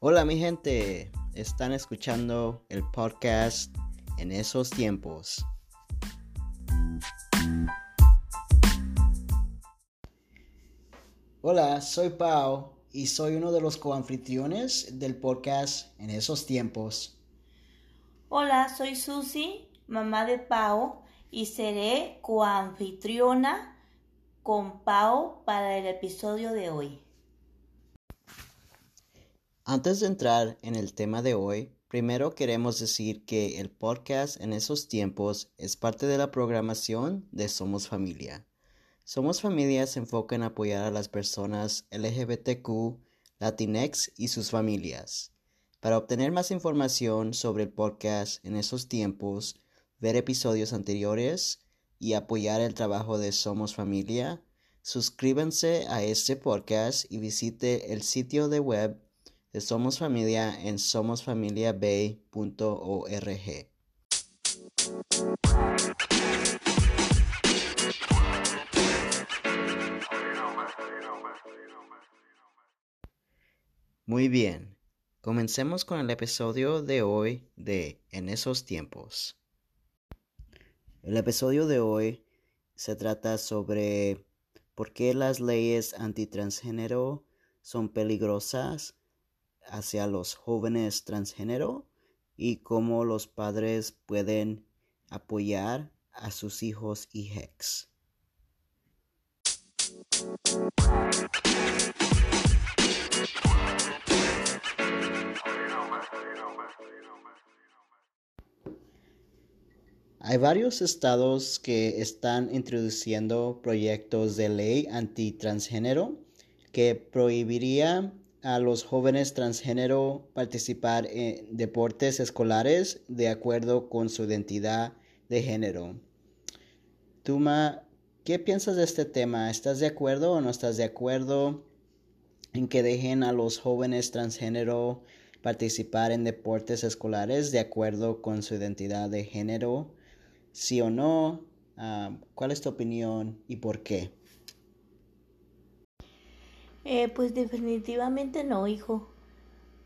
Hola mi gente, están escuchando el podcast en esos tiempos. Hola, soy Pau y soy uno de los coanfitriones del podcast en esos tiempos. Hola, soy Susi, mamá de Pau, y seré coanfitriona con Pau para el episodio de hoy. Antes de entrar en el tema de hoy, primero queremos decir que el podcast en esos tiempos es parte de la programación de Somos Familia. Somos Familia se enfoca en apoyar a las personas LGBTQ, Latinx y sus familias. Para obtener más información sobre el podcast en esos tiempos, ver episodios anteriores y apoyar el trabajo de Somos Familia, suscríbanse a este podcast y visite el sitio de web de Somos Familia en somosfamiliabay.org. Muy bien, comencemos con el episodio de hoy de En esos tiempos. El episodio de hoy se trata sobre por qué las leyes antitransgénero son peligrosas hacia los jóvenes transgénero y cómo los padres pueden apoyar a sus hijos y hex. Hay varios estados que están introduciendo proyectos de ley antitransgénero que prohibiría a los jóvenes transgénero participar en deportes escolares de acuerdo con su identidad de género. Tuma, ¿qué piensas de este tema? ¿Estás de acuerdo o no estás de acuerdo en que dejen a los jóvenes transgénero participar en deportes escolares de acuerdo con su identidad de género? ¿Sí o no? Ah, ¿Cuál es tu opinión y por qué? Eh, pues definitivamente no, hijo,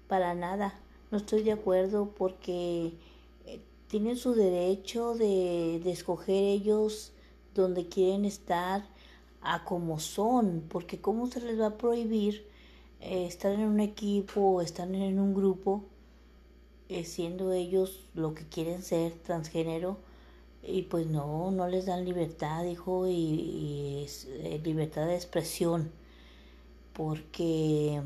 para nada. No estoy de acuerdo porque eh, tienen su derecho de, escoger ellos donde quieren estar a como son, porque cómo se les va a prohibir eh, estar en un equipo o estar en un grupo eh, siendo ellos lo que quieren ser, transgénero, y pues no, no les dan libertad, hijo, y, eh, libertad de expresión porque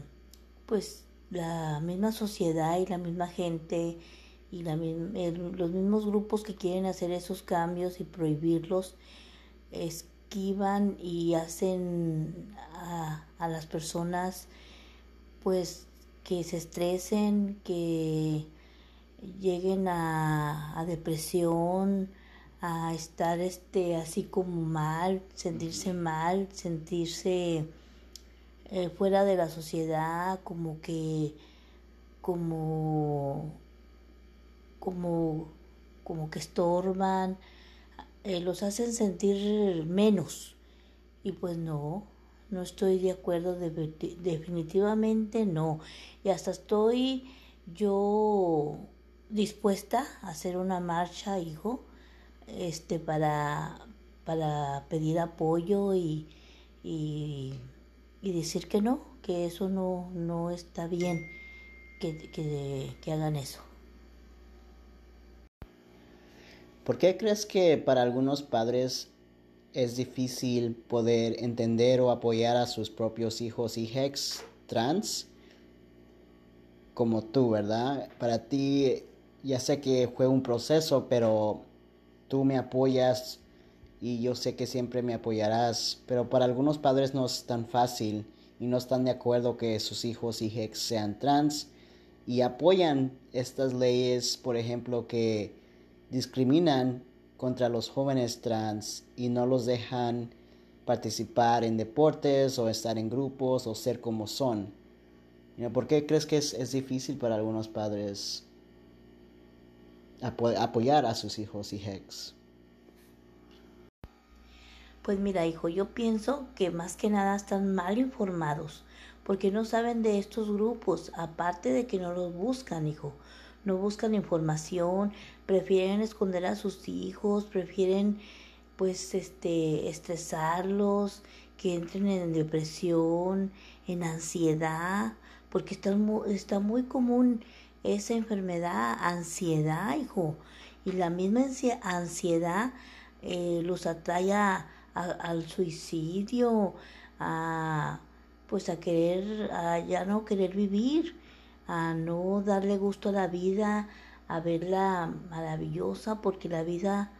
pues la misma sociedad y la misma gente y la, los mismos grupos que quieren hacer esos cambios y prohibirlos esquivan y hacen a, a las personas pues que se estresen, que lleguen a, a depresión, a estar este así como mal, sentirse mal, sentirse eh, fuera de la sociedad, como que, como, como, como que estorban, eh, los hacen sentir menos. Y pues no, no estoy de acuerdo, definitivamente no. Y hasta estoy yo dispuesta a hacer una marcha, hijo, este, para, para pedir apoyo y, y y decir que no, que eso no, no está bien que, que, que hagan eso. ¿Por qué crees que para algunos padres es difícil poder entender o apoyar a sus propios hijos y hex trans? Como tú, ¿verdad? Para ti, ya sé que fue un proceso, pero tú me apoyas y yo sé que siempre me apoyarás, pero para algunos padres no es tan fácil y no están de acuerdo que sus hijos y hijos sean trans y apoyan estas leyes, por ejemplo, que discriminan contra los jóvenes trans y no los dejan participar en deportes o estar en grupos o ser como son. ¿Por qué crees que es, es difícil para algunos padres apoyar a sus hijos y hex? Pues mira, hijo, yo pienso que más que nada están mal informados, porque no saben de estos grupos, aparte de que no los buscan, hijo. No buscan información, prefieren esconder a sus hijos, prefieren pues este estresarlos, que entren en depresión, en ansiedad, porque está muy, está muy común esa enfermedad, ansiedad, hijo. Y la misma ansiedad eh, los atrae al suicidio, a pues a querer, a ya no querer vivir, a no darle gusto a la vida, a verla maravillosa, porque la vida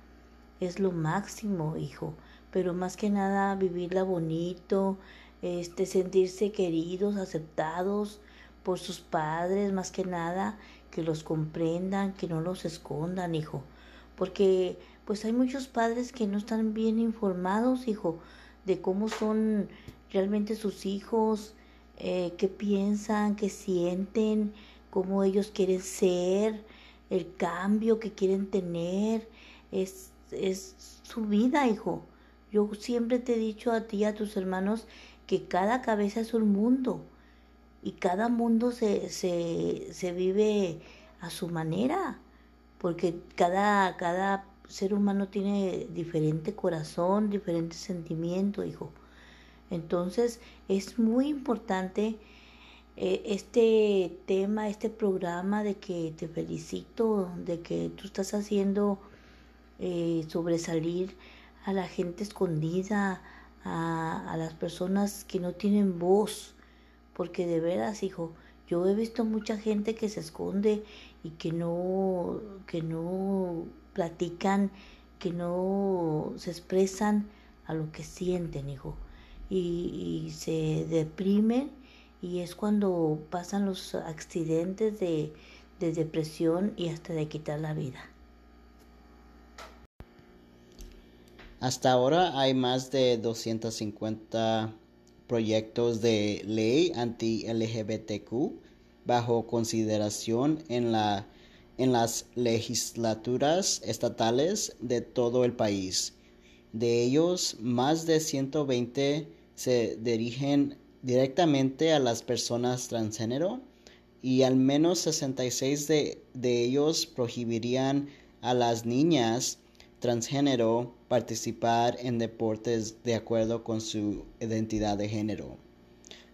es lo máximo, hijo. Pero más que nada vivirla bonito, este, sentirse queridos, aceptados por sus padres, más que nada, que los comprendan, que no los escondan, hijo. Porque pues hay muchos padres que no están bien informados, hijo, de cómo son realmente sus hijos, eh, qué piensan, qué sienten, cómo ellos quieren ser, el cambio que quieren tener, es, es su vida, hijo. Yo siempre te he dicho a ti y a tus hermanos que cada cabeza es un mundo y cada mundo se, se, se vive a su manera, porque cada, cada ser humano tiene diferente corazón, diferente sentimiento, hijo. Entonces es muy importante eh, este tema, este programa de que te felicito, de que tú estás haciendo eh, sobresalir a la gente escondida, a, a las personas que no tienen voz, porque de veras, hijo, yo he visto mucha gente que se esconde y que no, que no platican, que no se expresan a lo que sienten, hijo y, se deprimen y es cuando pasan los accidentes de, de depresión y hasta de quitar la vida. Hasta ahora hay más de 250 proyectos de ley anti-LGBTQ bajo consideración en, la, en las legislaturas estatales de todo el país. De ellos, más de 120 se dirigen directamente a las personas transgénero y al menos 66 de, de ellos prohibirían a las niñas transgénero participar en deportes de acuerdo con su identidad de género.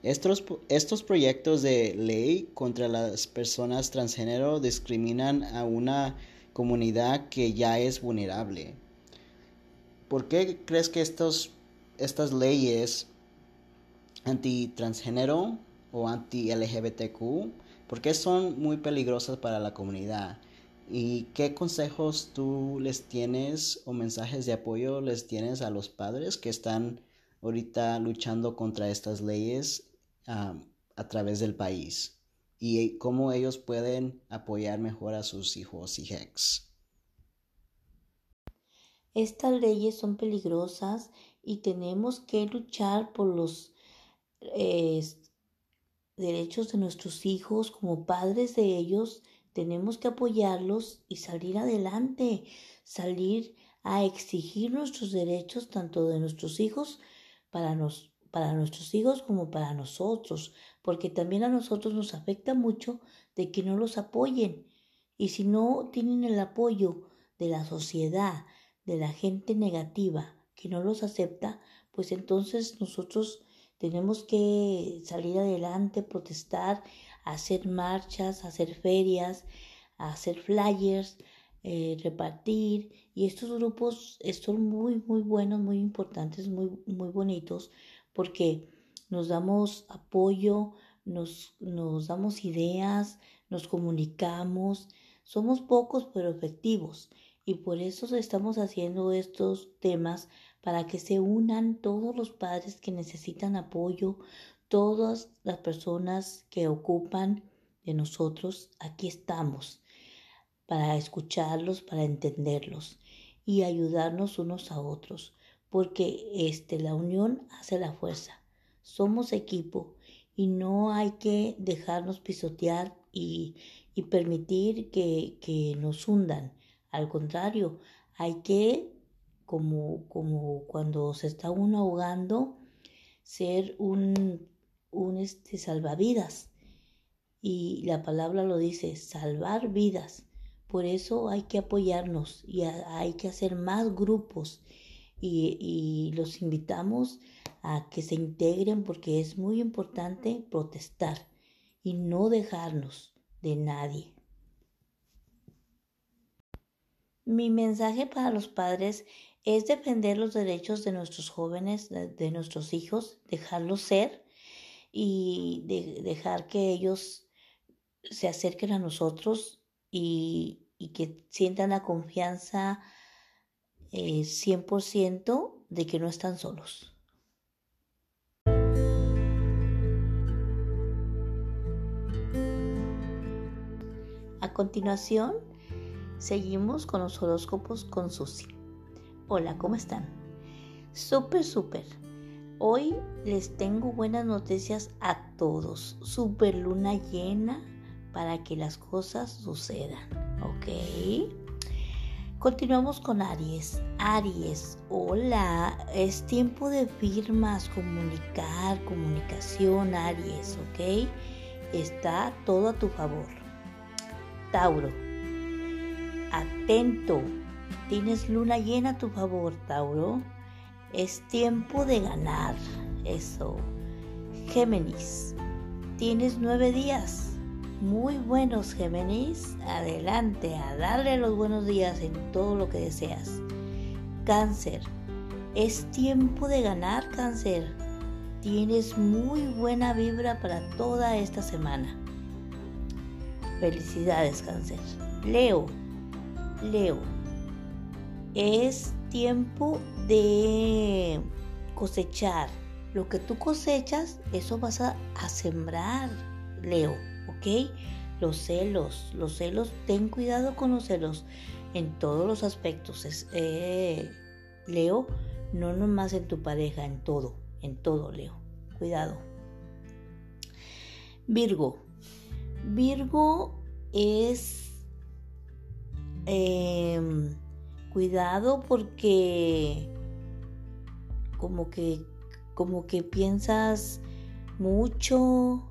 Estos, estos, proyectos de ley contra las personas transgénero discriminan a una comunidad que ya es vulnerable. ¿Por qué crees que estos, estas leyes anti-transgénero o anti-LGBTQ, por qué son muy peligrosas para la comunidad? ¿Y qué consejos tú les tienes o mensajes de apoyo les tienes a los padres que están ahorita luchando contra estas leyes a través del país? ¿Y cómo ellos pueden apoyar mejor a sus hijos y hijos? Estas leyes son peligrosas y tenemos que luchar por los eh, derechos de nuestros hijos como padres de ellos. Tenemos que apoyarlos y salir adelante, salir a exigir nuestros derechos tanto de nuestros hijos para, nos, para nuestros hijos como para nosotros, porque también a nosotros nos afecta mucho de que no los apoyen. Y si no tienen el apoyo de la sociedad, de la gente negativa que no los acepta, pues entonces nosotros tenemos que salir adelante, protestar, hacer marchas, hacer ferias, hacer flyers, eh, repartir. Y estos grupos son muy, muy buenos, muy importantes, muy, muy bonitos, porque nos damos apoyo, nos, nos damos ideas, nos comunicamos. Somos pocos pero efectivos y por eso estamos haciendo estos temas para que se unan todos los padres que necesitan apoyo, todas las personas que ocupan de nosotros, aquí estamos para escucharlos, para entenderlos y ayudarnos unos a otros, porque este la unión hace la fuerza. Somos equipo y no hay que dejarnos pisotear y, y permitir que, que nos hundan al contrario, hay que, como, como cuando se está uno ahogando, ser un, un este, salvavidas. Y la palabra lo dice, salvar vidas. Por eso hay que apoyarnos y hay que hacer más grupos. Y, los invitamos a que se integren porque es muy importante protestar y no dejarnos de nadie. Mi mensaje para los padres es defender los derechos de nuestros jóvenes, de, nuestros hijos, dejarlos ser y dejar que ellos se acerquen a nosotros y, que sientan la confianza 100% eh, de que no están solos. A continuación, seguimos con los horóscopos con Susi. Hola, ¿cómo están? Súper, súper. Hoy les tengo buenas noticias a todos. Súper luna llena para que las cosas sucedan. ¿Ok? Continuamos con Aries. Aries, hola. Es tiempo de firmas, comunicar, comunicación, Aries, ¿ok? Está todo a tu favor. Tauro, atento Tienes luna llena a tu favor, Tauro. Es tiempo de ganar. Eso. Géminis. Tienes nueve días. Muy buenos, Géminis. Adelante, a darle los buenos días en todo lo que deseas. Cáncer. Es tiempo de ganar, Cáncer. Tienes muy buena vibra para toda esta semana. Felicidades, Cáncer. Leo. Leo es tiempo de cosechar. Lo que tú cosechas, eso vas a, sembrar, Leo, ¿ok? Los celos, los celos, ten cuidado con los celos en todos los aspectos. Eh, Leo, no nomás en tu pareja, en todo, en todo, Leo. Cuidado. Virgo. Virgo es... Em, cuidado porque como que como que piensas mucho,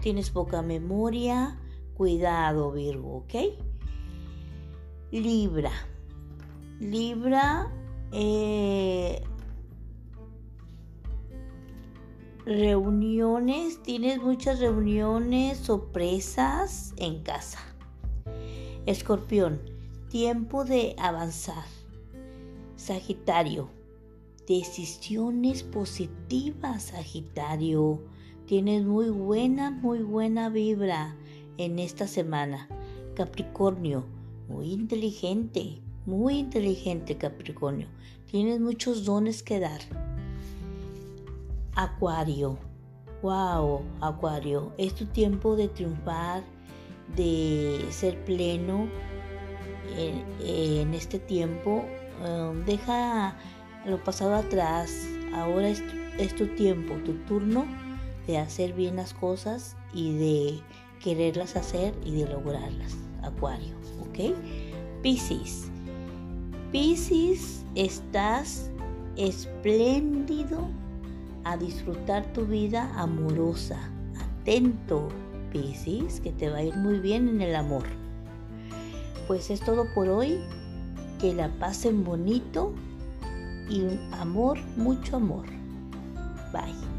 tienes poca memoria, cuidado Virgo, ¿ok? Libra. Libra, eh, reuniones, tienes muchas reuniones, sorpresas en casa. Escorpión, Tiempo de avanzar. Sagitario. Decisiones positivas, Sagitario. Tienes muy buena, muy buena vibra en esta semana. Capricornio. Muy inteligente, muy inteligente Capricornio. Tienes muchos dones que dar. Acuario. Wow, Acuario. Es tu tiempo de triunfar, de ser pleno, en, este tiempo, um, deja lo pasado atrás, ahora es, es tu tiempo, tu turno de hacer bien las cosas y de quererlas hacer y de lograrlas. Acuario, ¿ok? Piscis. Piscis, estás espléndido a disfrutar tu vida amorosa. Atento, Piscis, que te va a ir muy bien en el amor pues es todo por hoy. Que la pasen bonito y amor, mucho amor. Bye.